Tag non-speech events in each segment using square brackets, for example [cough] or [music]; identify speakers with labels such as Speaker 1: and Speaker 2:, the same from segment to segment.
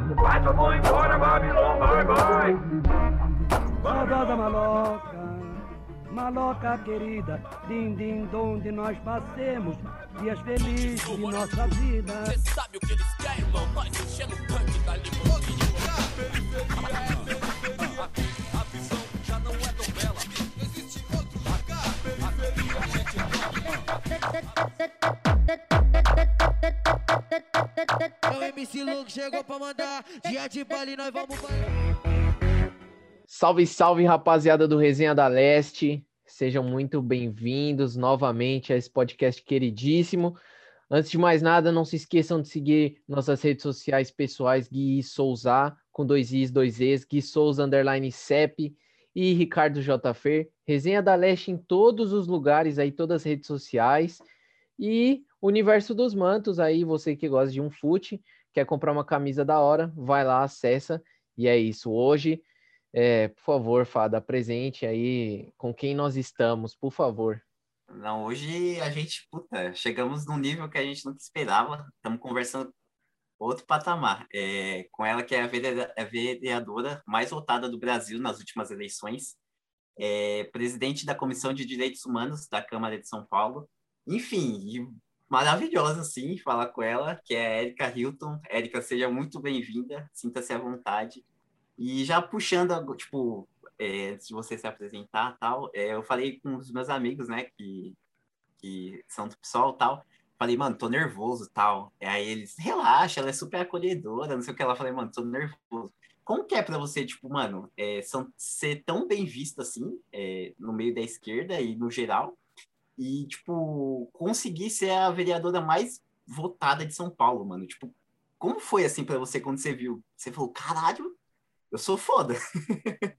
Speaker 1: pai, eu vou embora, Babilônia, vai, vai.
Speaker 2: Saudosa maloca, maloca querida, din din donde nós passemos dias felizes de nossa vida.
Speaker 3: Cê sabe o que eles querem, irmão? Nós enchendo o tanque da limusine. Periferia é
Speaker 4: MC Luke chegou pra mandar. Dia de baile, nós vamos
Speaker 5: Salve, salve, rapaziada do Resenha da Leste. Sejam muito bem-vindos novamente a esse podcast queridíssimo. Antes de mais nada, não se esqueçam de seguir nossas redes sociais pessoais, Gui Souza, com dois Is, dois Es, Gui Souza, underline CEP e Ricardo J. Fer. Resenha da Leste em todos os lugares aí, todas as redes sociais. E Universo dos Mantos aí, você que gosta de um fute, quer comprar uma camisa da hora, vai lá, acessa. E é isso. Hoje é, por favor, Fada, apresente aí com quem nós estamos, por favor.
Speaker 6: Não, hoje a gente, puta, chegamos num nível que a gente nunca esperava. Estamos conversando outro patamar. É, com ela que é a vereadora, a vereadora mais votada do Brasil nas últimas eleições. É, presidente da Comissão de Direitos Humanos da Câmara de São Paulo. Enfim, maravilhosa, sim, falar com ela, que é a Erika Hilton. Erika, seja muito bem-vinda, sinta-se à vontade. E já puxando, tipo, é, antes você se apresentar tal, é, eu falei com os meus amigos, né, que, que são do PSOL tal. Falei, mano, tô nervoso tal. E aí eles, relaxa, ela é super acolhedora, não sei o que. Ela falei, mano, tô nervoso. Como que é pra você, tipo, mano, é, são, ser tão bem visto assim, é, no meio da esquerda e no geral, e, tipo, conseguir ser a vereadora mais votada de São Paulo, mano? Tipo, como foi assim para você quando você viu? Você falou, caralho, eu sou foda. [laughs]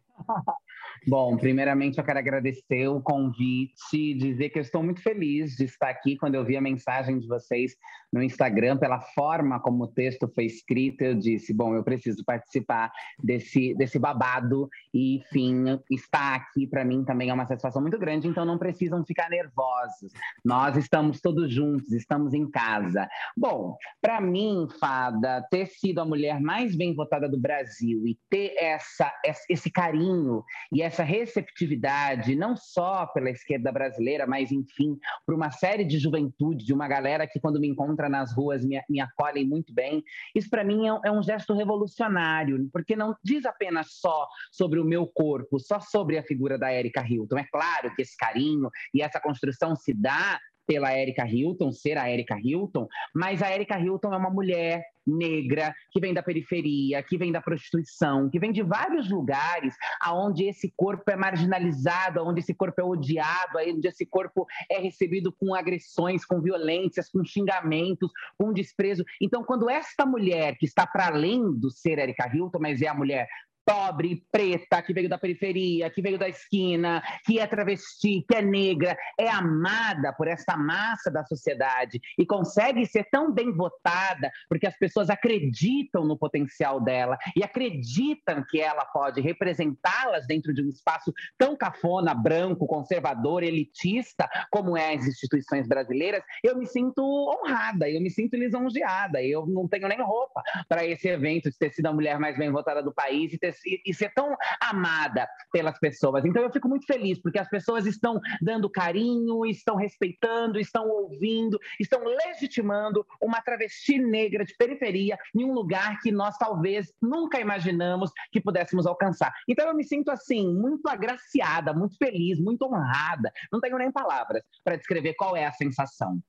Speaker 7: Bom, primeiramente eu quero agradecer o convite, dizer que eu estou muito feliz de estar aqui quando eu vi a mensagem de vocês no Instagram, pela forma como o texto foi escrito, eu disse, bom, eu preciso participar desse, desse babado e, enfim, estar aqui para mim também é uma satisfação muito grande, então não precisam ficar nervosos. Nós estamos todos juntos, estamos em casa. Bom, para mim, Fada, ter sido a mulher mais bem votada do Brasil e ter essa, esse carinho e essa receptividade, não só pela esquerda brasileira, mas, enfim, por uma série de juventude, de uma galera que, quando me encontra nas ruas, me, me acolhem muito bem. Isso, para mim, é, é um gesto revolucionário, porque não diz apenas só sobre o meu corpo, só sobre a figura da Erika Hilton. É claro que esse carinho e essa construção se dá pela Erika Hilton, ser a Erika Hilton, mas a Erika Hilton é uma mulher negra que vem da periferia, que vem da prostituição, que vem de vários lugares aonde esse corpo é marginalizado, aonde esse corpo é odiado, onde esse corpo é recebido com agressões, com violências, com xingamentos, com desprezo. Então, quando esta mulher que está para além do ser Erika Hilton, mas é a mulher pobre, preta, que veio da periferia, que veio da esquina, que é travesti, que é negra, é amada por essa massa da sociedade e consegue ser tão bem votada porque as pessoas acreditam no potencial dela e acreditam que ela pode representá-las dentro de um espaço tão cafona, branco, conservador, elitista como é as instituições brasileiras, eu me sinto honrada, eu me sinto lisonjeada, eu não tenho nem roupa para esse evento de ter sido a mulher mais bem votada do país e ter e ser tão amada pelas pessoas. Então eu fico muito feliz porque as pessoas estão dando carinho, estão respeitando, estão ouvindo, estão legitimando uma travesti negra de periferia em um lugar que nós talvez nunca imaginamos que pudéssemos alcançar. Então eu me sinto assim muito agraciada, muito feliz, muito honrada. Não tenho nem palavras para descrever qual é a sensação.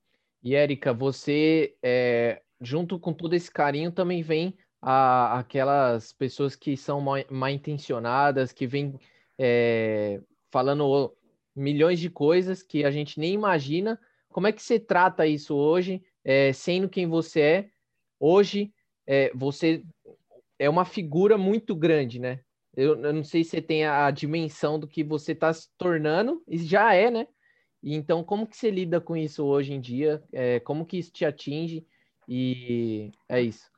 Speaker 5: E Érica, você é, junto com todo esse carinho também vem a, aquelas pessoas que são mal, intencionadas, que vêm é, falando milhões de coisas que a gente nem imagina. Como é que você trata isso hoje, é, sendo quem você é? Hoje, é, você é uma figura muito grande, né? Eu, eu, não sei se você tem a, a dimensão do que você está se tornando, e já é, né? Então, como que você lida com isso hoje em dia? É, como que isso te atinge? E é isso.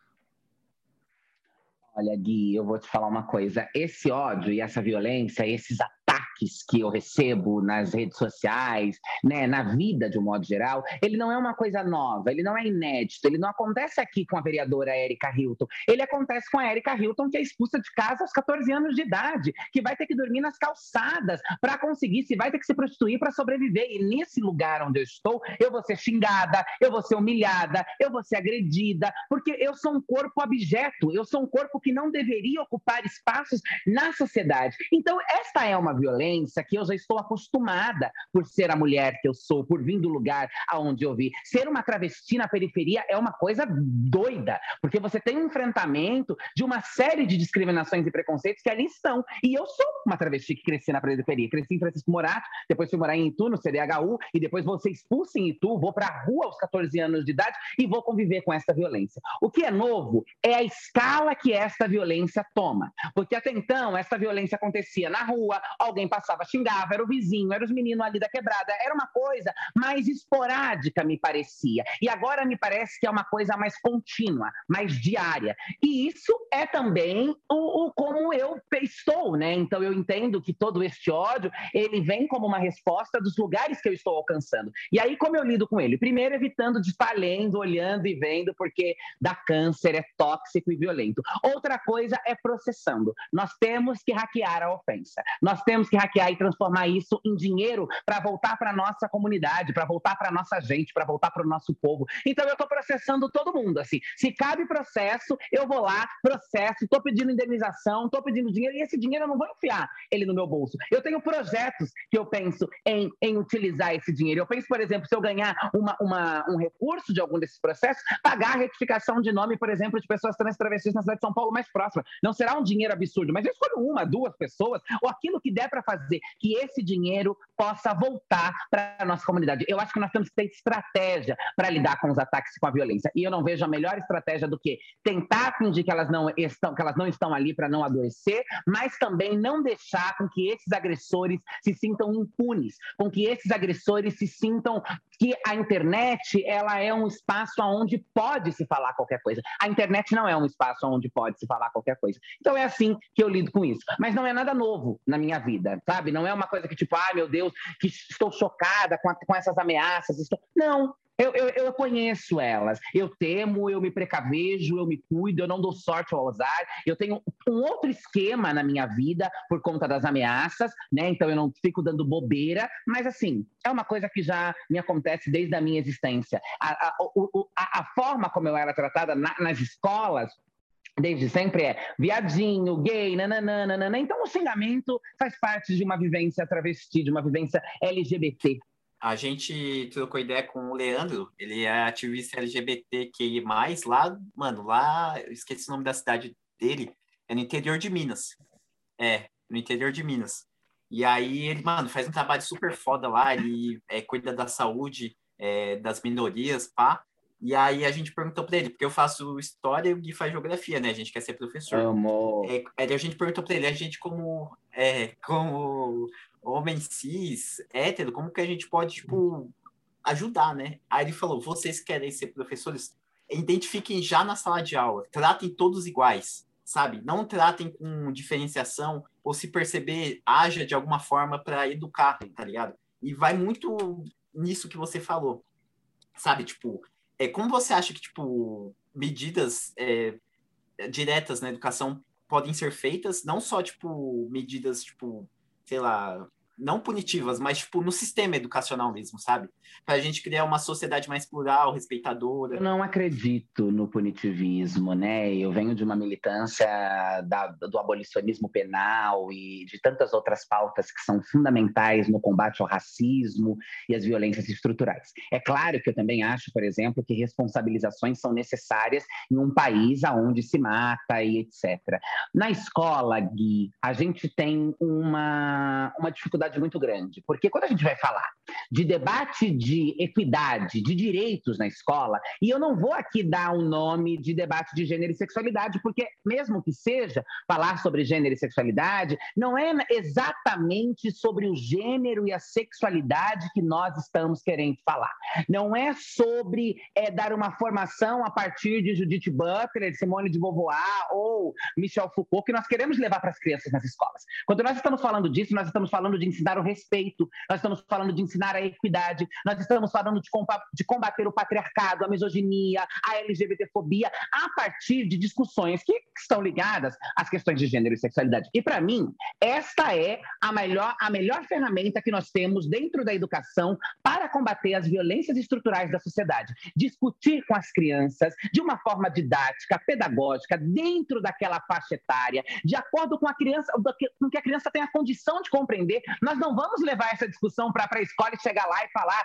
Speaker 7: Olha, Gui, eu vou te falar uma coisa. Esse ódio e essa violência, esses ataques ataques que eu recebo nas redes sociais, né, na vida de um modo geral, ele não é uma coisa nova, ele não é inédito, ele não acontece aqui com a vereadora Érica Hilton, ele acontece com a Érica Hilton, que é expulsa de casa aos 14 anos de idade, que vai ter que dormir nas calçadas para conseguir, se vai ter que se prostituir para sobreviver. E nesse lugar onde eu estou, eu vou ser xingada, eu vou ser humilhada, eu vou ser agredida, porque eu sou um corpo abjeto, eu sou um corpo que não deveria ocupar espaços na sociedade. Então, esta é uma violência que eu já estou acostumada por ser a mulher que eu sou, por vir do lugar aonde eu vi. Ser uma travesti na periferia é uma coisa doida, porque você tem um enfrentamento de uma série de discriminações e preconceitos que ali estão. E eu sou uma travesti que cresci na periferia. Cresci em Francisco Morato, depois fui morar em Itu, no CDHU, e depois vou ser expulso em Itu, vou para a rua aos 14 anos de idade e vou conviver com essa violência. O que é novo é a escala que essa violência toma. Porque até então, essa violência acontecia na rua, alguém passava, xingava, era o vizinho, era os meninos ali da quebrada, era uma coisa mais esporádica, me parecia. E agora me parece que é uma coisa mais contínua, mais diária. E isso é também o, o como eu estou, né? Então eu entendo que todo este ódio, ele vem como uma resposta dos lugares que eu estou alcançando. E aí como eu lido com ele? Primeiro evitando de estar lendo, olhando e vendo, porque dá câncer, é tóxico e violento. Outra coisa é processando. Nós temos que hackear a ofensa. Nós temos que hackear e transformar isso em dinheiro para voltar para nossa comunidade, para voltar para nossa gente, para voltar para o nosso povo. Então eu estou processando todo mundo assim. Se cabe processo, eu vou lá, processo, estou pedindo indenização, estou pedindo dinheiro e esse dinheiro eu não vou enfiar ele no meu bolso. Eu tenho projetos que eu penso em, em utilizar esse dinheiro. Eu penso, por exemplo, se eu ganhar uma, uma, um recurso de algum desses processos, pagar a retificação de nome, por exemplo, de pessoas trans travestis na cidade de São Paulo mais próxima. Não será um dinheiro absurdo, mas eu escolho uma, duas pessoas, ou aquilo que der para fazer, que esse dinheiro possa voltar para a nossa comunidade. Eu acho que nós temos que ter estratégia para lidar com os ataques e com a violência. E eu não vejo a melhor estratégia do que tentar fingir que elas não estão, que elas não estão ali para não adoecer, mas também não deixar com que esses agressores se sintam impunes, com que esses agressores se sintam que a internet ela é um espaço onde pode se falar qualquer coisa. A internet não é um espaço onde pode se falar qualquer coisa. Então é assim que eu lido com isso. Mas não é nada novo na minha vida, sabe? Não é uma coisa que tipo, ah, meu Deus, que estou chocada com, a, com essas ameaças. Estou... Não, eu, eu, eu, conheço elas. Eu temo, eu me precavejo, eu me cuido, eu não dou sorte ao azar. Eu tenho um outro esquema na minha vida por conta das ameaças, né? Então eu não fico dando bobeira, mas assim, é uma coisa que já me acontece desde a minha existência. A, a, a, a forma como eu era tratada na, nas escolas desde sempre é viadinho, gay, nananana. Então o xingamento faz parte de uma vivência travesti, de uma vivência LGBT.
Speaker 6: A gente trocou ideia com o Leandro, ele é ativista LGBTQI+, lá, mano, lá, eu esqueci o nome da cidade dele, é no interior de Minas. É, no interior de Minas. E aí ele, mano, faz um trabalho super foda lá, ele é, cuida da saúde é, das minorias, pá. E aí a gente perguntou para ele, porque eu faço história e o Gui faz geografia, né? A gente quer ser professor.
Speaker 7: Amor.
Speaker 6: É, aí a gente perguntou para ele, a gente como, é, como homem cis, hétero, como que a gente pode, tipo, ajudar, né? Aí ele falou, vocês querem ser professores, identifiquem já na sala de aula, tratem todos iguais, sabe? Não tratem com diferenciação, ou se perceber, haja de alguma forma para educar, tá ligado? E vai muito nisso que você falou, sabe? Tipo, é, como você acha que, tipo, medidas é, diretas na educação podem ser feitas, não só, tipo, medidas, tipo, sei lá, não punitivas, mas tipo no sistema educacional mesmo, sabe? Para a gente criar uma sociedade mais plural, respeitadora.
Speaker 7: Eu não acredito no punitivismo, né? Eu venho de uma militância da, do abolicionismo penal e de tantas outras pautas que são fundamentais no combate ao racismo e às violências estruturais. É claro que eu também acho, por exemplo, que responsabilizações são necessárias em um país aonde se mata e etc. Na escola, Gui, a gente tem uma, uma dificuldade dificuldade muito grande, porque quando a gente vai falar de debate de equidade, de direitos na escola, e eu não vou aqui dar um nome de debate de gênero e sexualidade, porque mesmo que seja falar sobre gênero e sexualidade, não é exatamente sobre o gênero e a sexualidade que nós estamos querendo falar. Não é sobre é, dar uma formação a partir de Judith Butler, Simone de Beauvoir ou Michel Foucault que nós queremos levar para as crianças nas escolas. Quando nós estamos falando disso, nós estamos falando de ensinar o respeito, nós estamos falando de ensinar a equidade, nós estamos falando de combater o patriarcado, a misoginia, a LGBTfobia, a partir de discussões que estão ligadas às questões de gênero e sexualidade. E para mim, esta é a melhor, a melhor ferramenta que nós temos dentro da educação para combater as violências estruturais da sociedade. Discutir com as crianças de uma forma didática, pedagógica, dentro daquela faixa etária, de acordo com a criança, com que a criança tem a condição de compreender. Nós não vamos levar essa discussão para a escola e chegar lá e falar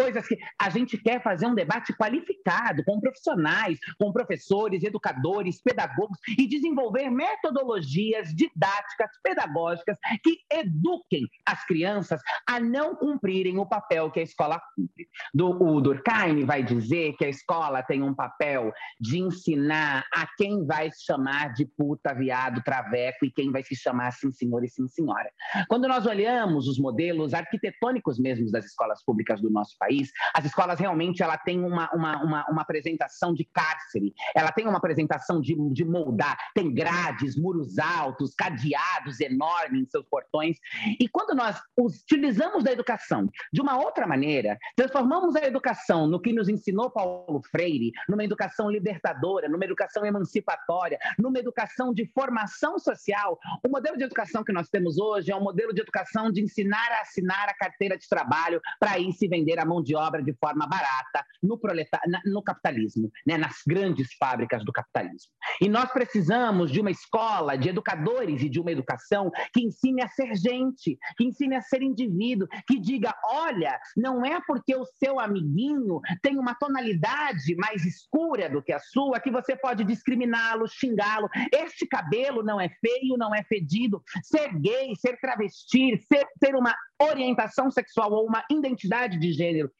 Speaker 7: coisas que a gente quer fazer um debate qualificado com profissionais, com professores, educadores, pedagogos e desenvolver metodologias didáticas, pedagógicas que eduquem as crianças a não cumprirem o papel que a escola cumpre. Do, o Durkheim vai dizer que a escola tem um papel de ensinar a quem vai se chamar de puta, viado, traveco e quem vai se chamar sim senhor e sim senhora. Quando nós olhamos os modelos arquitetônicos mesmos das escolas públicas do nosso país, país, as escolas realmente ela tem uma, uma, uma, uma apresentação de cárcere, ela tem uma apresentação de, de moldar, tem grades, muros altos, cadeados enormes em seus portões. E quando nós utilizamos da educação de uma outra maneira, transformamos a educação no que nos ensinou Paulo Freire, numa educação libertadora, numa educação emancipatória, numa educação de formação social, o modelo de educação que nós temos hoje é um modelo de educação de ensinar a assinar a carteira de trabalho para ir se vender a mão de obra de forma barata no, proletar, no capitalismo, né, nas grandes fábricas do capitalismo. E nós precisamos de uma escola, de educadores e de uma educação que ensine a ser gente, que ensine a ser indivíduo, que diga: olha, não é porque o seu amiguinho tem uma tonalidade mais escura do que a sua que você pode discriminá-lo, xingá-lo. Este cabelo não é feio, não é fedido. Ser gay, ser travesti, ser, ter uma orientação sexual ou uma identidade de gênero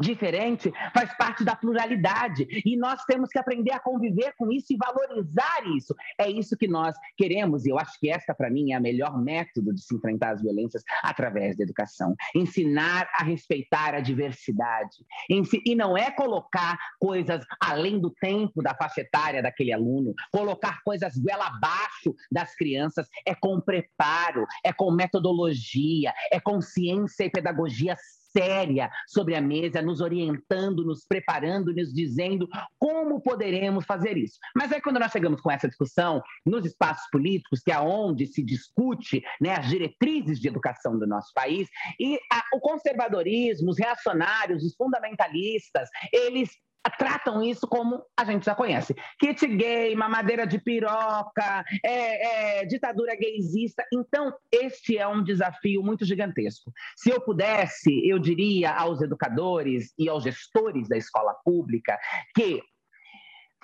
Speaker 7: diferente faz parte da pluralidade e nós temos que aprender a conviver com isso e valorizar isso. É isso que nós queremos e eu acho que esta para mim é a melhor método de se enfrentar as violências através da educação. Ensinar a respeitar a diversidade e não é colocar coisas além do tempo da faixa etária daquele aluno, colocar coisas goela abaixo das crianças é com preparo, é com metodologia, é com ciência e pedagogia séria sobre a mesa, nos orientando, nos preparando, nos dizendo como poderemos fazer isso. Mas aí, quando nós chegamos com essa discussão nos espaços políticos, que é onde se discute né, as diretrizes de educação do nosso país, e a, o conservadorismo, os reacionários, os fundamentalistas, eles tratam isso como a gente já conhece. Kit gay, mamadeira de piroca, é, é, ditadura gaysista. Então, este é um desafio muito gigantesco. Se eu pudesse, eu diria aos educadores e aos gestores da escola pública que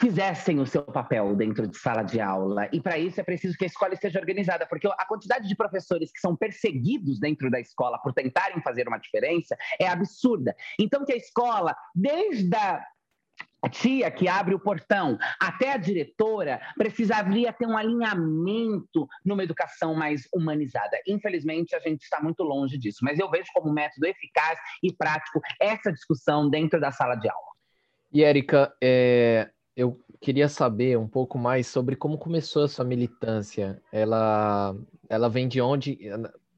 Speaker 7: fizessem o seu papel dentro de sala de aula. E para isso é preciso que a escola esteja organizada, porque a quantidade de professores que são perseguidos dentro da escola por tentarem fazer uma diferença é absurda. Então que a escola, desde a a tia que abre o portão, até a diretora, precisaria ter um alinhamento numa educação mais humanizada. Infelizmente, a gente está muito longe disso, mas eu vejo como método eficaz e prático essa discussão dentro da sala de aula.
Speaker 5: E, Érica, é, eu queria saber um pouco mais sobre como começou a sua militância. Ela, ela vem de onde?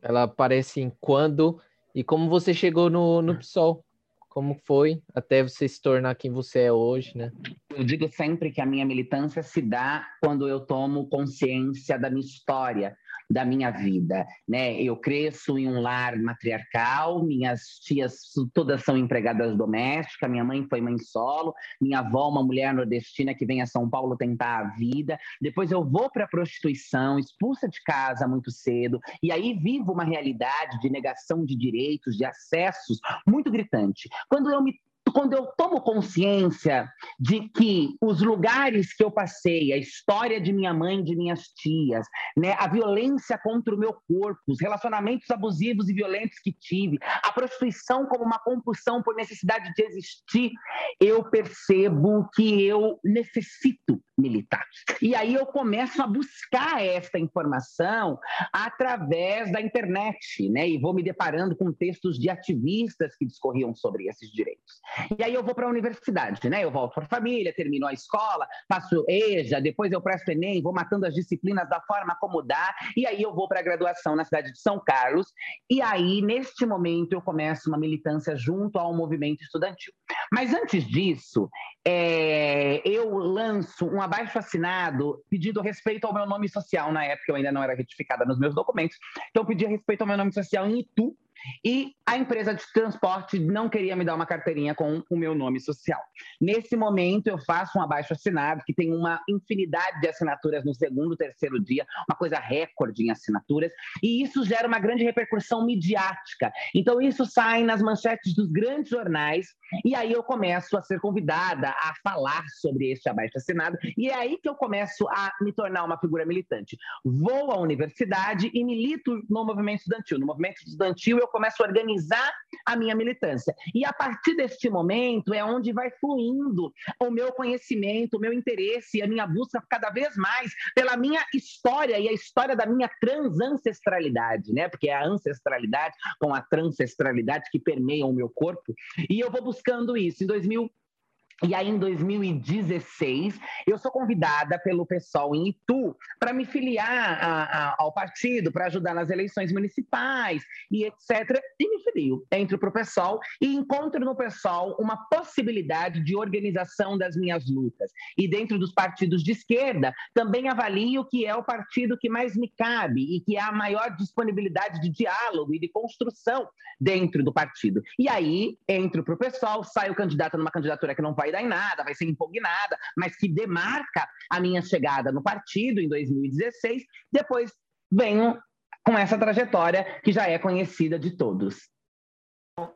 Speaker 5: Ela aparece em quando? E como você chegou no, no PSOL? Como foi até você se tornar quem você é hoje, né?
Speaker 7: Eu digo sempre que a minha militância se dá quando eu tomo consciência da minha história, da minha vida, né? Eu cresço em um lar matriarcal, minhas tias todas são empregadas domésticas, minha mãe foi mãe solo, minha avó uma mulher nordestina que vem a São Paulo tentar a vida. Depois eu vou para a prostituição, expulsa de casa muito cedo, e aí vivo uma realidade de negação de direitos, de acessos muito gritante. Quando eu me quando eu tomo consciência de que os lugares que eu passei, a história de minha mãe, de minhas tias, né, a violência contra o meu corpo, os relacionamentos abusivos e violentos que tive, a prostituição como uma compulsão por necessidade de existir, eu percebo que eu necessito militar. E aí eu começo a buscar esta informação através da internet, né? E vou me deparando com textos de ativistas que discorriam sobre esses direitos. E aí eu vou para a universidade, né? Eu volto para a família, termino a escola, faço EJA, depois eu presto ENEM, vou matando as disciplinas da forma como dá, e aí eu vou para a graduação na cidade de São Carlos. E aí, neste momento, eu começo uma militância junto ao movimento estudantil. Mas antes disso, é, eu lanço um abaixo assinado pedindo respeito ao meu nome social. Na época eu ainda não era retificada nos meus documentos, então eu pedi respeito ao meu nome social em Itu, e a empresa de transporte não queria me dar uma carteirinha com o meu nome social. Nesse momento, eu faço um abaixo assinado que tem uma infinidade de assinaturas no segundo, terceiro dia, uma coisa recorde em assinaturas, e isso gera uma grande repercussão midiática. Então, isso sai nas manchetes dos grandes jornais, e aí eu começo a ser convidada a falar sobre este abaixo assinado, e é aí que eu começo a me tornar uma figura militante. Vou à universidade e milito no movimento estudantil. No movimento estudantil, eu começo a organizar a minha militância. E a partir deste momento é onde vai fluindo o meu conhecimento, o meu interesse, a minha busca cada vez mais pela minha história e a história da minha transancestralidade, né? Porque é a ancestralidade com a transancestralidade que permeiam o meu corpo. E eu vou buscando isso. Em 2000 e aí, em 2016, eu sou convidada pelo pessoal em Itu para me filiar a, a, ao partido, para ajudar nas eleições municipais e etc. E me filio. Entro para o pessoal e encontro no pessoal uma possibilidade de organização das minhas lutas. E dentro dos partidos de esquerda, também avalio que é o partido que mais me cabe e que há maior disponibilidade de diálogo e de construção dentro do partido. E aí, entro para o pessoal, saio candidata numa candidatura que não vai vai dar em nada, vai ser impugnada, mas que demarca a minha chegada no partido em 2016. Depois venho com essa trajetória que já é conhecida de todos.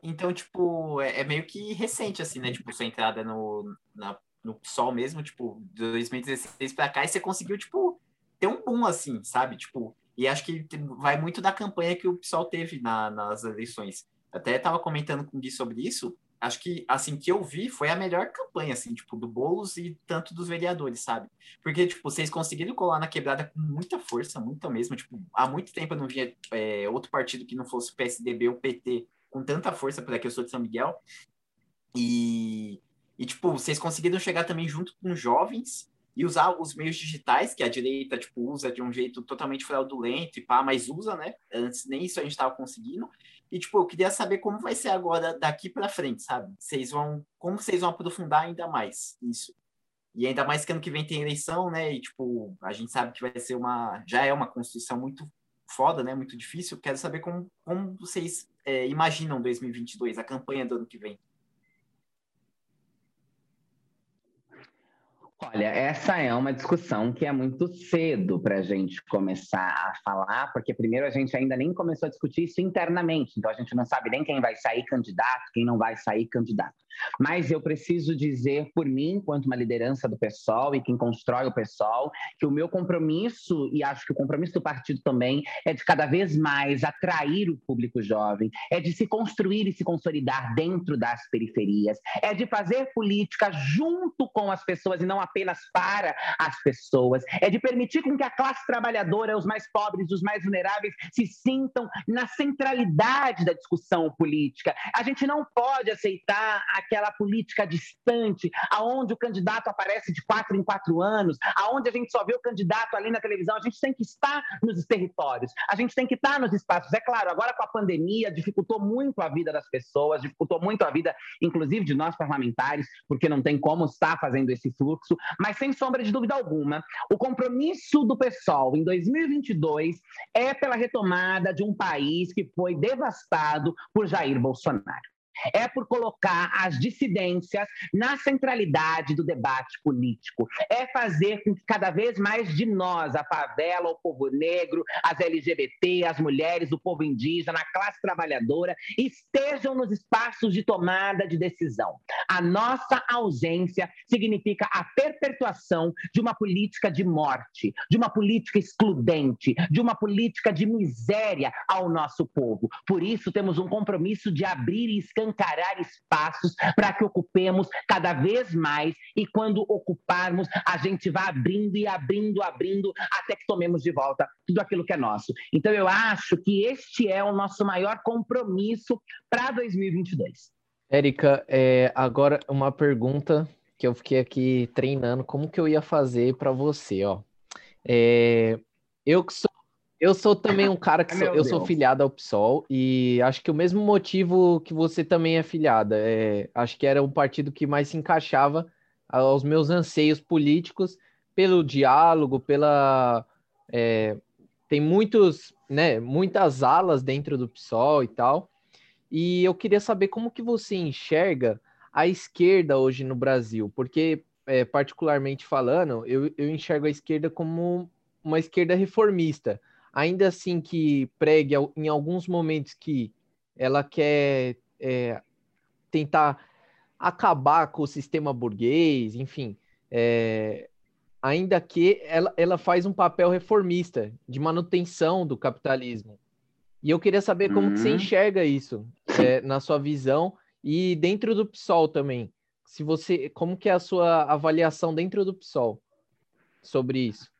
Speaker 6: Então, tipo, é, é meio que recente, assim, né? Tipo, sua entrada no, na, no PSOL mesmo, tipo, de 2016 pra cá, e você conseguiu, tipo, ter um boom, assim, sabe? Tipo, e acho que vai muito da campanha que o PSOL teve na, nas eleições. Até estava comentando com o Gui sobre isso, acho que, assim, que eu vi foi a melhor campanha, assim, tipo, do Boulos e tanto dos vereadores, sabe? Porque, tipo, vocês conseguiram colar na quebrada com muita força, muita mesmo, tipo, há muito tempo eu não via é, outro partido que não fosse o PSDB ou PT com tanta força, para que eu sou de São Miguel. E, e, tipo, vocês conseguiram chegar também junto com jovens e usar os meios digitais, que a direita, tipo, usa de um jeito totalmente fraudulento e pá, mas usa, né? Antes nem isso a gente estava conseguindo. E, tipo, eu queria saber como vai ser agora daqui para frente, sabe? Vocês vão, como vocês vão aprofundar ainda mais isso? E ainda mais que ano que vem tem eleição, né? E, tipo, a gente sabe que vai ser uma, já é uma constituição muito foda, né? Muito difícil. Quero saber como, como vocês é, imaginam 2022, a campanha do ano que vem.
Speaker 7: Olha, essa é uma discussão que é muito cedo para a gente começar a falar, porque primeiro a gente ainda nem começou a discutir isso internamente, então a gente não sabe nem quem vai sair candidato, quem não vai sair candidato. Mas eu preciso dizer por mim, enquanto uma liderança do PSOL e quem constrói o PSOL, que o meu compromisso, e acho que o compromisso do partido também, é de cada vez mais atrair o público jovem, é de se construir e se consolidar dentro das periferias, é de fazer política junto com as pessoas e não apenas para as pessoas, é de permitir com que a classe trabalhadora, os mais pobres, os mais vulneráveis, se sintam na centralidade da discussão política. A gente não pode aceitar aquela política distante, aonde o candidato aparece de quatro em quatro anos, aonde a gente só vê o candidato ali na televisão. A gente tem que estar nos territórios, a gente tem que estar nos espaços. É claro, agora com a pandemia dificultou muito a vida das pessoas, dificultou muito a vida, inclusive de nós parlamentares, porque não tem como estar fazendo esse fluxo, mas sem sombra de dúvida alguma, o compromisso do pessoal em 2022 é pela retomada de um país que foi devastado por Jair Bolsonaro. É por colocar as dissidências na centralidade do debate político, é fazer com que cada vez mais de nós, a favela, o povo negro, as LGBT, as mulheres, o povo indígena, a classe trabalhadora, estejam nos espaços de tomada de decisão. A nossa ausência significa a perpetuação de uma política de morte, de uma política excludente, de uma política de miséria ao nosso povo. Por isso, temos um compromisso de abrir e escancarar espaços para que ocupemos cada vez mais e quando ocuparmos, a gente vai abrindo e abrindo, abrindo, até que tomemos de volta tudo aquilo que é nosso. Então, eu acho que este é o nosso maior compromisso para 2022.
Speaker 5: Érica, é, agora uma pergunta que eu fiquei aqui treinando, como que eu ia fazer para você, ó. É, eu que sou eu sou também um cara que sou, eu sou filiado ao PSOL e acho que o mesmo motivo que você também é filiada. É, acho que era um partido que mais se encaixava aos meus anseios políticos pelo diálogo, pela é, tem muitos, né, muitas alas dentro do PSOL e tal. E eu queria saber como que você enxerga a esquerda hoje no Brasil, porque é, particularmente falando, eu, eu enxergo a esquerda como uma esquerda reformista ainda assim que pregue em alguns momentos que ela quer é, tentar acabar com o sistema burguês, enfim, é, ainda que ela, ela faz um papel reformista de manutenção do capitalismo. E eu queria saber como uhum. que você enxerga isso é, na sua visão e dentro do PSOL também. Se você, como que é a sua avaliação dentro do PSOL sobre isso?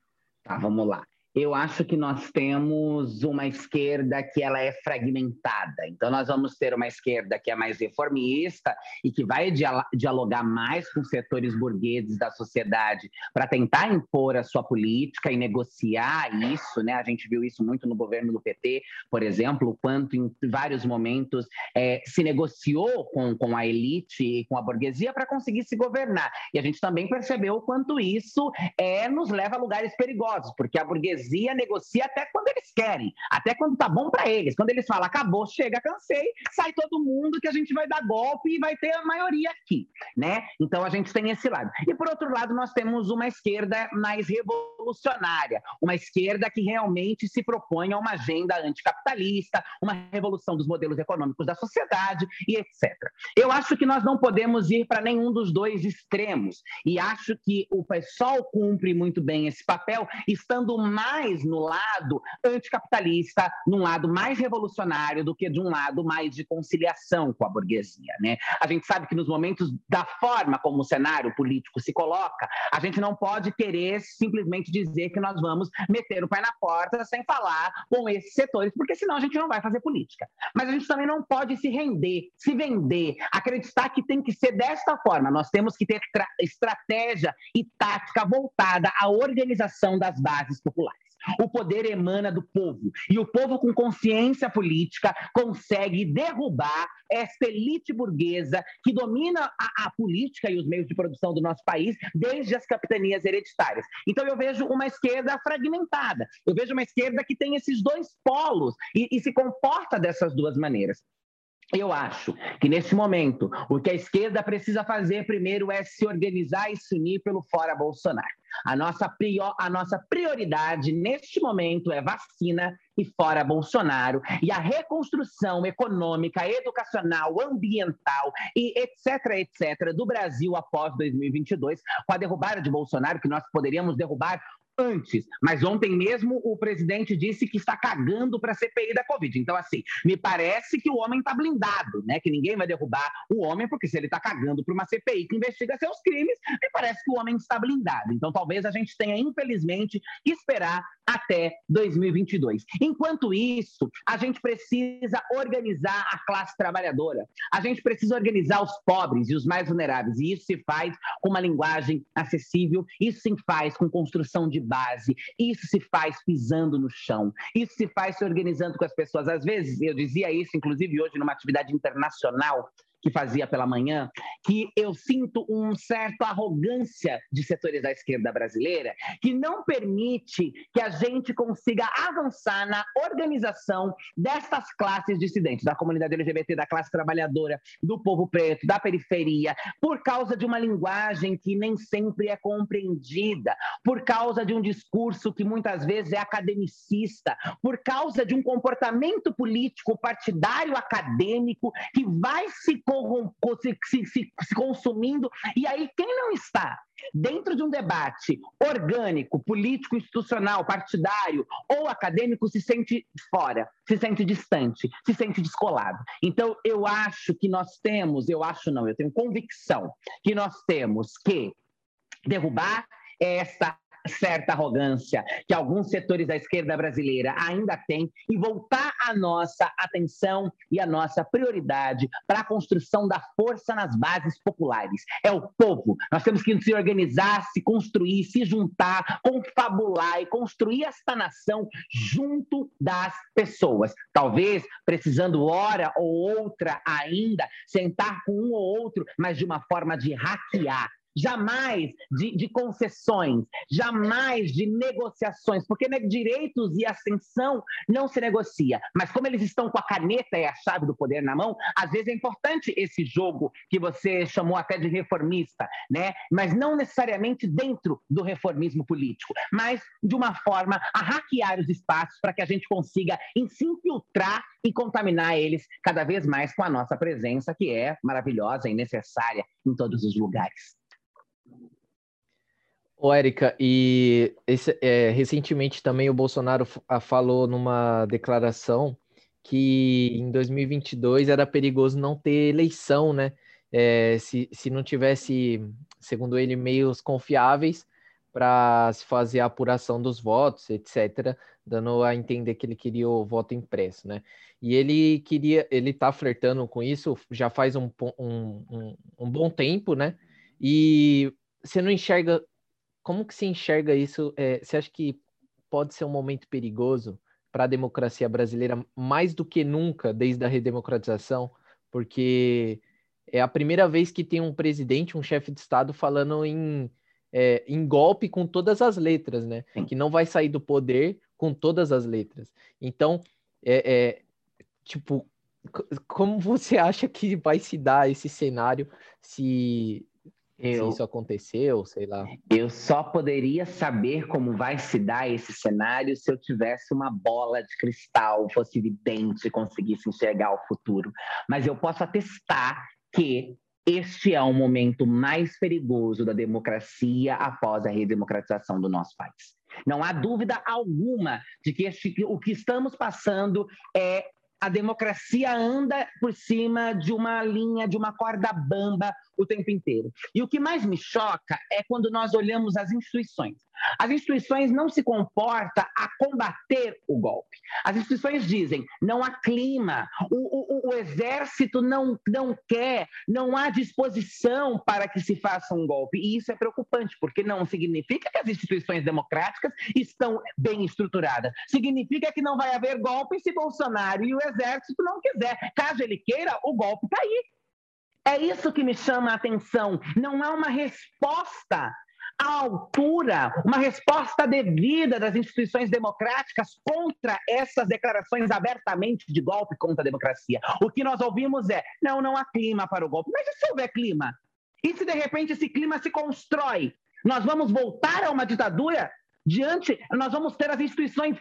Speaker 7: Tá, vamos lá eu acho que nós temos uma esquerda que ela é fragmentada. Então nós vamos ter uma esquerda que é mais reformista e que vai dialogar mais com setores burgueses da sociedade para tentar impor a sua política e negociar isso, né? A gente viu isso muito no governo do PT, por exemplo, o quanto em vários momentos é, se negociou com, com a elite e com a burguesia para conseguir se governar. E a gente também percebeu o quanto isso é, nos leva a lugares perigosos, porque a burguesia burguesia negocia até quando eles querem, até quando tá bom para eles. Quando eles falam, acabou, chega, cansei, sai todo mundo que a gente vai dar golpe e vai ter a maioria aqui, né? Então a gente tem esse lado. E por outro lado, nós temos uma esquerda mais revolucionária, uma esquerda que realmente se propõe a uma agenda anticapitalista, uma revolução dos modelos econômicos da sociedade e etc. Eu acho que nós não podemos ir para nenhum dos dois extremos e acho que o PSOL cumpre muito bem esse papel, estando mais mais no lado anticapitalista, num lado mais revolucionário do que de um lado mais de conciliação com a burguesia. Né? A gente sabe que nos momentos da forma como o cenário político se coloca, a gente não pode querer simplesmente dizer que nós vamos meter o pé na porta sem falar com esses setores, porque senão a gente não vai fazer política. Mas a gente também não pode se render, se vender, acreditar que tem que ser desta forma. Nós temos que ter estratégia e tática voltada à organização das bases populares. O poder emana do povo. E o povo, com consciência política, consegue derrubar esta elite burguesa que domina a, a, política e os meios de produção do nosso país desde as capitanias hereditárias. Então, eu vejo uma esquerda fragmentada. Eu vejo uma esquerda que tem esses dois polos e, e se comporta dessas duas maneiras. Eu acho que nesse momento o que a esquerda precisa fazer primeiro é se organizar e se unir pelo fora Bolsonaro. A nossa, prior, a nossa prioridade neste momento é vacina e fora Bolsonaro. E a reconstrução econômica, educacional, ambiental e etc, etc do Brasil após 2022, com a derrubada de Bolsonaro, que nós poderíamos derrubar antes. Mas ontem mesmo o presidente disse que está cagando para a CPI da Covid. Então, assim, me parece que o homem está blindado, né? Que ninguém vai derrubar o homem, porque se ele está cagando para uma CPI que investiga seus crimes, me parece que o homem está blindado. Então, talvez a gente tenha, infelizmente, que esperar até 2022. Enquanto isso, a gente precisa organizar a classe trabalhadora. A gente precisa organizar os pobres e os mais vulneráveis. E isso se faz com uma linguagem acessível, isso se faz com construção de base, isso se faz pisando no chão, isso se faz se organizando com as pessoas. Às vezes, eu dizia isso, inclusive hoje, numa atividade internacional que fazia pela manhã, que eu sinto um certo arrogância de setores da esquerda brasileira que não permite que a gente consiga avançar na organização dessas classes dissidentes, da comunidade LGBT, da classe trabalhadora, do povo preto, da periferia, por causa de uma linguagem que nem sempre é compreendida, por causa de um discurso que muitas vezes é academicista, por causa de um comportamento político partidário acadêmico que vai se, se, se, se consumindo. E aí, quem não está dentro de um debate orgânico, político, institucional, partidário ou acadêmico, se sente fora, se sente distante, se sente descolado. Então, eu acho que nós temos, eu acho não, eu tenho convicção que nós temos que derrubar essa certa arrogância que alguns setores da esquerda brasileira ainda têm e voltar a nossa atenção e a nossa prioridade para a construção da força nas bases populares. É o povo. Nós temos que se organizar, se construir, se juntar, confabular e construir esta nação junto das pessoas. Talvez precisando hora ou outra ainda sentar com um ou outro, mas de uma forma de hackear jamais de, de, concessões, jamais de negociações, porque né, direitos e ascensão não se negocia. Mas como eles estão com a caneta e a chave do poder na mão, às vezes é importante esse jogo que você chamou até de reformista, né? Mas não necessariamente dentro do reformismo político, mas de uma forma a hackear os espaços para que a gente consiga se infiltrar e contaminar eles cada vez mais com a nossa presença, que é maravilhosa e necessária em todos os lugares.
Speaker 5: Ô, Érica, e esse, é, recentemente também o Bolsonaro falou numa declaração que em 2022 era perigoso não ter eleição, né? É, se, se não tivesse, segundo ele, meios confiáveis para se fazer a apuração dos votos, etc., dando a entender que ele queria o voto impresso, né? E ele queria, ele tá flertando com isso já faz um, um, um, um bom tempo, né? E você não enxerga. Como que se enxerga isso? É, você acha que pode ser um momento perigoso para a democracia brasileira mais do que nunca desde a redemocratização? Porque é a primeira vez que tem um presidente, um chefe de Estado falando em, é, em golpe com todas as letras, né? Que não vai sair do poder com todas as letras. Então, é, é tipo, como você [laughs] acha que vai se dar esse cenário se eu, se isso aconteceu, sei lá.
Speaker 7: Eu só poderia saber como vai se dar esse cenário se eu tivesse uma bola de cristal, fosse evidente, conseguisse enxergar o futuro. Mas eu posso atestar que este é o momento mais perigoso da democracia após a redemocratização do nosso país. Não há dúvida alguma de que este, o que estamos passando é a democracia anda por cima de uma linha, de uma corda bamba o tempo inteiro. E o que mais me choca é quando nós olhamos as instituições. As instituições não se comportam a combater o golpe. As instituições dizem, não há clima, o, o, o exército não, não quer, não há disposição para que se faça um golpe. E isso é preocupante, porque não significa que as instituições democráticas estão bem estruturadas. Significa que não vai haver golpe se Bolsonaro e o exército não quiser. Caso ele queira, o golpe cair. É isso que me chama a atenção. Não há uma resposta à altura, uma resposta devida das instituições democráticas contra essas declarações abertamente de golpe contra a democracia. O que nós ouvimos é: não, não há clima para o golpe. Mas e se houver clima? E se de repente esse clima se constrói? Nós vamos voltar a uma ditadura? Diante, nós vamos ter as instituições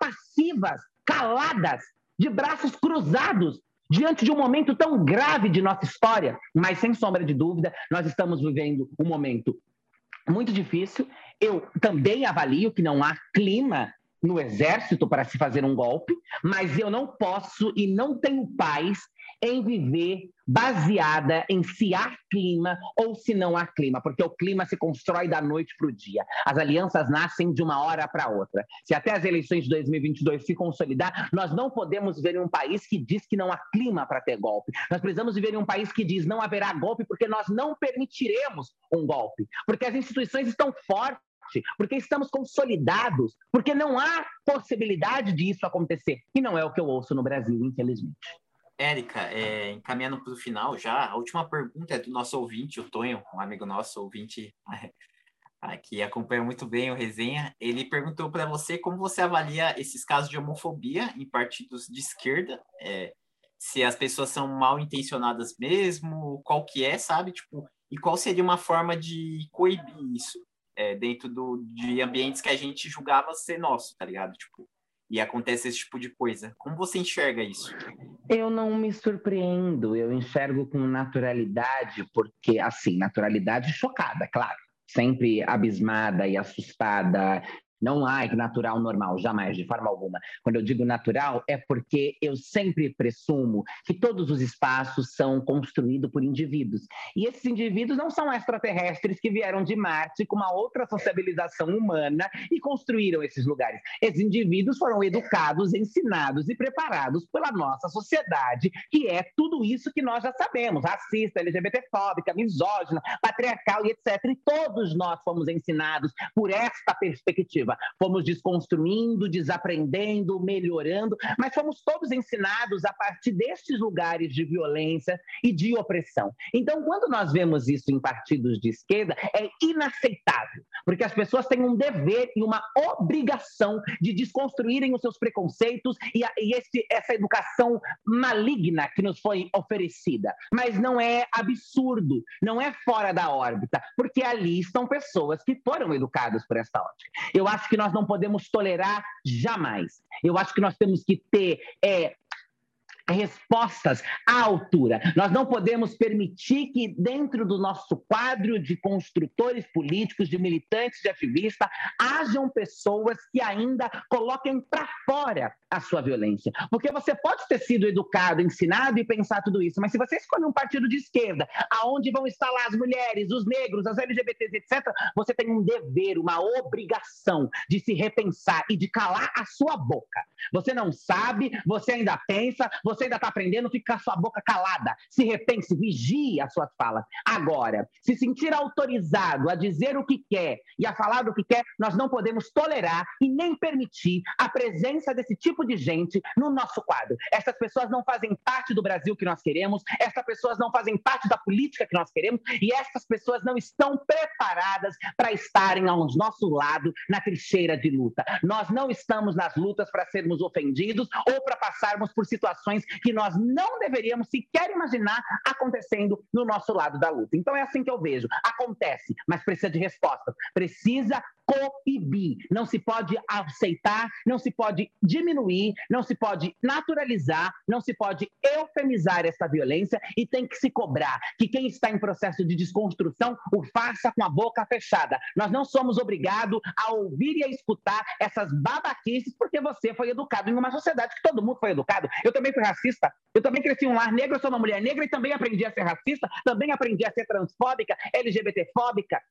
Speaker 7: passivas, caladas, de braços cruzados, diante de um momento tão grave de nossa história, mas sem sombra de dúvida, nós estamos vivendo um momento muito difícil. Eu também avalio que não há clima no exército para se fazer um golpe, mas eu não posso e não tenho paz em viver baseada em se há clima ou se não há clima, porque o clima se constrói da noite para o dia. As alianças nascem de uma hora para outra. Se até as eleições de 2022 se consolidar, nós não podemos viver em um país que diz que não há clima para ter golpe. Nós precisamos viver em um país que diz não haverá golpe porque nós não permitiremos um golpe, porque as instituições estão fortes porque estamos consolidados, porque não há possibilidade disso acontecer. E não é o que eu ouço no Brasil, infelizmente.
Speaker 6: Érica, é, encaminhando para o final já, a última pergunta é do nosso ouvinte, o Tonho, um amigo nosso, ouvinte [laughs] que acompanha muito bem o resenha. Ele perguntou para você como você avalia esses casos de homofobia em partidos de esquerda, é, se as pessoas são mal intencionadas mesmo, qual que é, sabe? Tipo, e qual seria uma forma de coibir isso é, dentro do, de ambientes que a gente julgava ser nosso, tá ligado? Tipo, e acontece esse tipo de coisa. Como você enxerga isso?
Speaker 7: Eu não me surpreendo, eu enxergo com naturalidade, porque, assim, naturalidade chocada, claro. Sempre abismada e assustada não há natural normal, jamais, de forma alguma. Quando eu digo natural, é porque eu sempre presumo que todos os espaços são construídos por indivíduos. E esses indivíduos não são extraterrestres que vieram de Marte com uma outra sociabilização humana e construíram esses lugares. Esses indivíduos foram educados, ensinados e preparados pela nossa sociedade, que é tudo isso que nós já sabemos: racista, LGBTfóbica, misógina, patriarcal e etc. E todos nós fomos ensinados por esta perspectiva Fomos desconstruindo, desaprendendo, melhorando, mas fomos todos ensinados a partir destes lugares de violência e de opressão. Então, quando nós vemos isso em partidos de esquerda, é inaceitável, porque as pessoas têm um dever e uma obrigação de desconstruírem os seus preconceitos e, a, e esse, essa educação maligna que nos foi oferecida. Mas não é absurdo, não é fora da órbita, porque ali estão pessoas que foram educadas por essa ótica. Eu acho que nós não podemos tolerar jamais. Eu acho que nós temos que ter é, respostas à altura. Nós não podemos permitir que, dentro do nosso quadro de construtores políticos, de militantes, de ativistas, hajam pessoas que ainda coloquem para fora a sua violência. Porque você pode ter sido educado, ensinado e pensar tudo isso, mas se você escolhe um partido de esquerda, aonde vão estar lá as mulheres, os negros, as LGBTs, etc., você tem um dever, uma obrigação de se repensar e de calar a sua boca. Você não sabe, você ainda pensa, você ainda está aprendendo, fica com a sua boca calada. Se repense, vigie as suas falas. Agora, se sentir autorizado a dizer o que quer e a falar o que quer, nós não podemos tolerar e nem permitir a presença desse tipo de gente no nosso quadro. Essas pessoas não fazem parte do Brasil que nós queremos, essas pessoas não fazem parte da política que nós queremos e essas pessoas não estão preparadas para estarem ao nosso lado na trincheira de luta. Nós não estamos nas lutas para sermos ofendidos ou para passarmos por situações que nós não deveríamos sequer imaginar acontecendo no nosso lado da luta. Então é assim que eu vejo. Acontece, mas precisa de respostas. Precisa coibir. Não se pode aceitar, não se pode diminuir, não se pode naturalizar, não se pode eufemizar essa violência e tem que se cobrar que quem está em processo de desconstrução o faça com a boca fechada. Nós não somos obrigados a ouvir e a escutar essas babaquices porque você foi educado em uma sociedade que todo mundo foi educado. Eu também fui racista, eu também cresci em um lar negro, eu sou uma mulher negra e também aprendi a ser racista, também aprendi a ser transfóbica, LGBTfóbica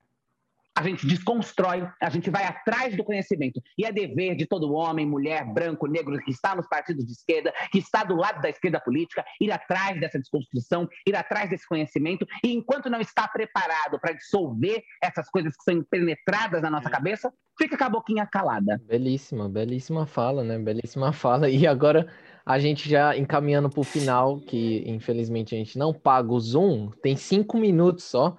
Speaker 7: a gente desconstrói, a gente vai atrás do conhecimento. E é dever de todo homem, mulher, branco, negro que está nos partidos de esquerda, que está do lado da esquerda política, ir atrás dessa desconstrução, ir atrás desse conhecimento. E enquanto não está preparado para dissolver essas coisas que são penetradas na nossa cabeça, fica com a boquinha calada.
Speaker 5: Belíssima, belíssima fala, né? Belíssima fala. E agora a gente já encaminhando para o final, que infelizmente a gente não paga o Zoom, tem cinco minutos só.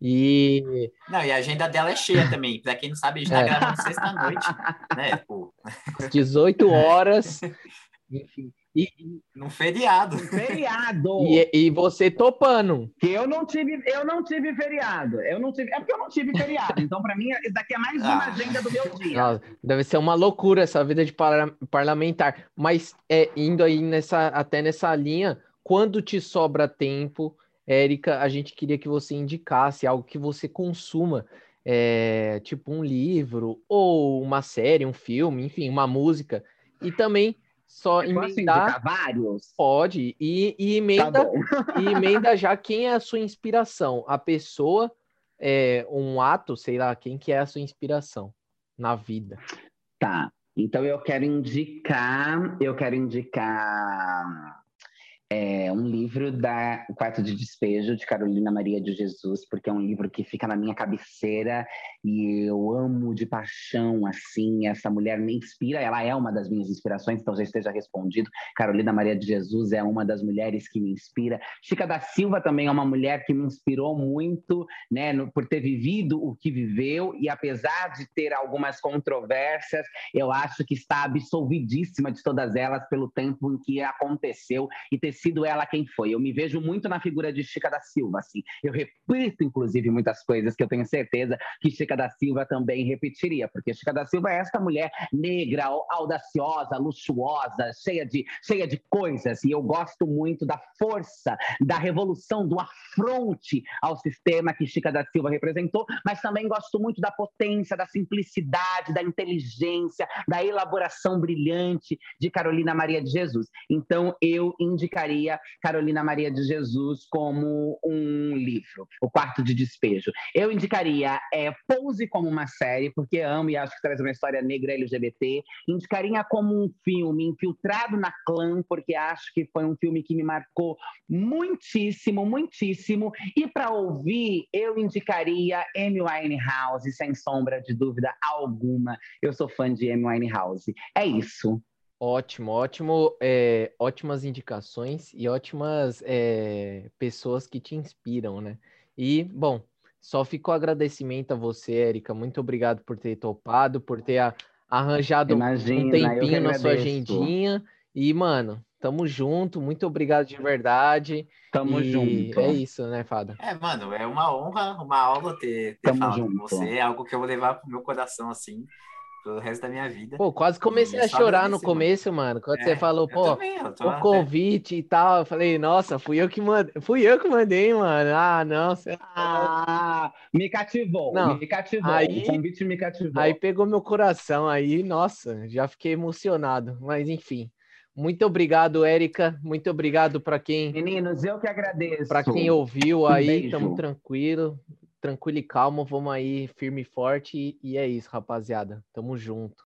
Speaker 5: E.
Speaker 6: Não, e a agenda dela é cheia também. Pra quem não sabe, a gente tá é. gravando sexta-noite, né? Pô.
Speaker 5: 18 horas. [laughs] Enfim.
Speaker 6: E, num feriado.
Speaker 7: Feriado.
Speaker 5: E, e, você topando.
Speaker 7: Que eu não tive, eu não tive feriado. Eu não tive, é porque eu não tive feriado. Então, para mim, isso daqui é mais uma ah. agenda do meu dia.
Speaker 5: deve ser uma loucura essa vida de parlamentar. Mas é, indo aí nessa, até nessa linha, quando te sobra tempo Érica, a gente queria que você indicasse algo que você consuma, é, tipo um livro, ou uma série, um filme, enfim, uma música. E também só Eu emendar.
Speaker 7: vários?
Speaker 5: Pode. E, e emenda, tá [laughs] e emenda já quem é a sua inspiração. A pessoa, é, um ato, sei lá, quem que é a sua inspiração na vida.
Speaker 7: Tá. Então eu quero indicar, eu quero indicar É um livro da O Quarto de Despejo, de Carolina Maria de Jesus, porque é um livro que fica na minha cabeceira e eu amo de paixão, assim, essa mulher me inspira, ela é uma das minhas inspirações, então já esteja respondido. Carolina Maria de Jesus é uma das mulheres que me inspira. Chica da Silva também é uma mulher que me inspirou muito, né, no, por ter vivido o que viveu e apesar de ter algumas controvérsias, eu acho que está absolvidíssima de todas elas pelo tempo em que aconteceu e ter sido ela quem foi. Eu me vejo muito na figura de Chica da Silva, assim. Eu repito, inclusive, muitas coisas que eu tenho certeza que Chica da Silva também repetiria, porque Chica da Silva é esta mulher negra, audaciosa, luxuosa, cheia de, cheia de coisas, e eu gosto muito da força, da revolução, do afronte ao sistema que Chica da Silva representou, mas também gosto muito da potência, da simplicidade, da inteligência, da elaboração brilhante de Carolina Maria de Jesus. Então, eu indicaria indicaria Carolina Maria de Jesus como um livro, O Quarto de Despejo. Eu indicaria é, Pose como uma série, porque amo e acho que traz uma história negra LGBT. Indicaria como um filme Infiltrado na Clã, porque acho que foi um filme que me marcou muitíssimo, muitíssimo. E para ouvir, eu indicaria Amy Winehouse, sem sombra de dúvida alguma. Eu sou fã de Amy Winehouse. É isso.
Speaker 5: Ótimo, ótimo, é, ótimas indicações e ótimas é, pessoas que te inspiram, né? E, bom, só ficou agradecimento a você, Érica. Muito obrigado por ter topado, por ter a, arranjado
Speaker 7: Imagina,
Speaker 5: um tempinho na sua agendinha. E, mano, tamo junto. Muito obrigado de verdade.
Speaker 7: Tamo
Speaker 5: e
Speaker 7: junto.
Speaker 5: É isso, né, Fada?
Speaker 6: É, mano, é uma honra, uma aula ter, ter
Speaker 7: Tamo
Speaker 6: falado
Speaker 7: junto.
Speaker 6: com você. É algo que eu vou levar pro meu coração, assim, pelo resto da minha vida.
Speaker 5: Pô, quase comecei
Speaker 6: E
Speaker 5: a chorar no começo, mano. Quando você
Speaker 6: É,
Speaker 5: falou,
Speaker 6: eu
Speaker 5: pô,
Speaker 6: também, tô
Speaker 5: o convite e tal. Eu falei, nossa, fui eu que mandei. Fui eu que mandei, mano. Ah, não. Você...
Speaker 7: Ah, me cativou,
Speaker 5: Não,
Speaker 7: me cativou.
Speaker 5: aí-
Speaker 7: o convite me cativou.
Speaker 5: Aí pegou meu coração aí, nossa, já fiquei emocionado. Mas enfim, muito obrigado, Érica. Muito obrigado para quem
Speaker 7: Meninos, eu que agradeço.
Speaker 5: para quem ouviu aí. Tamo tranquilo, tranquilo e calmo. Vamos aí firme e forte. E é isso, rapaziada. Tamo junto.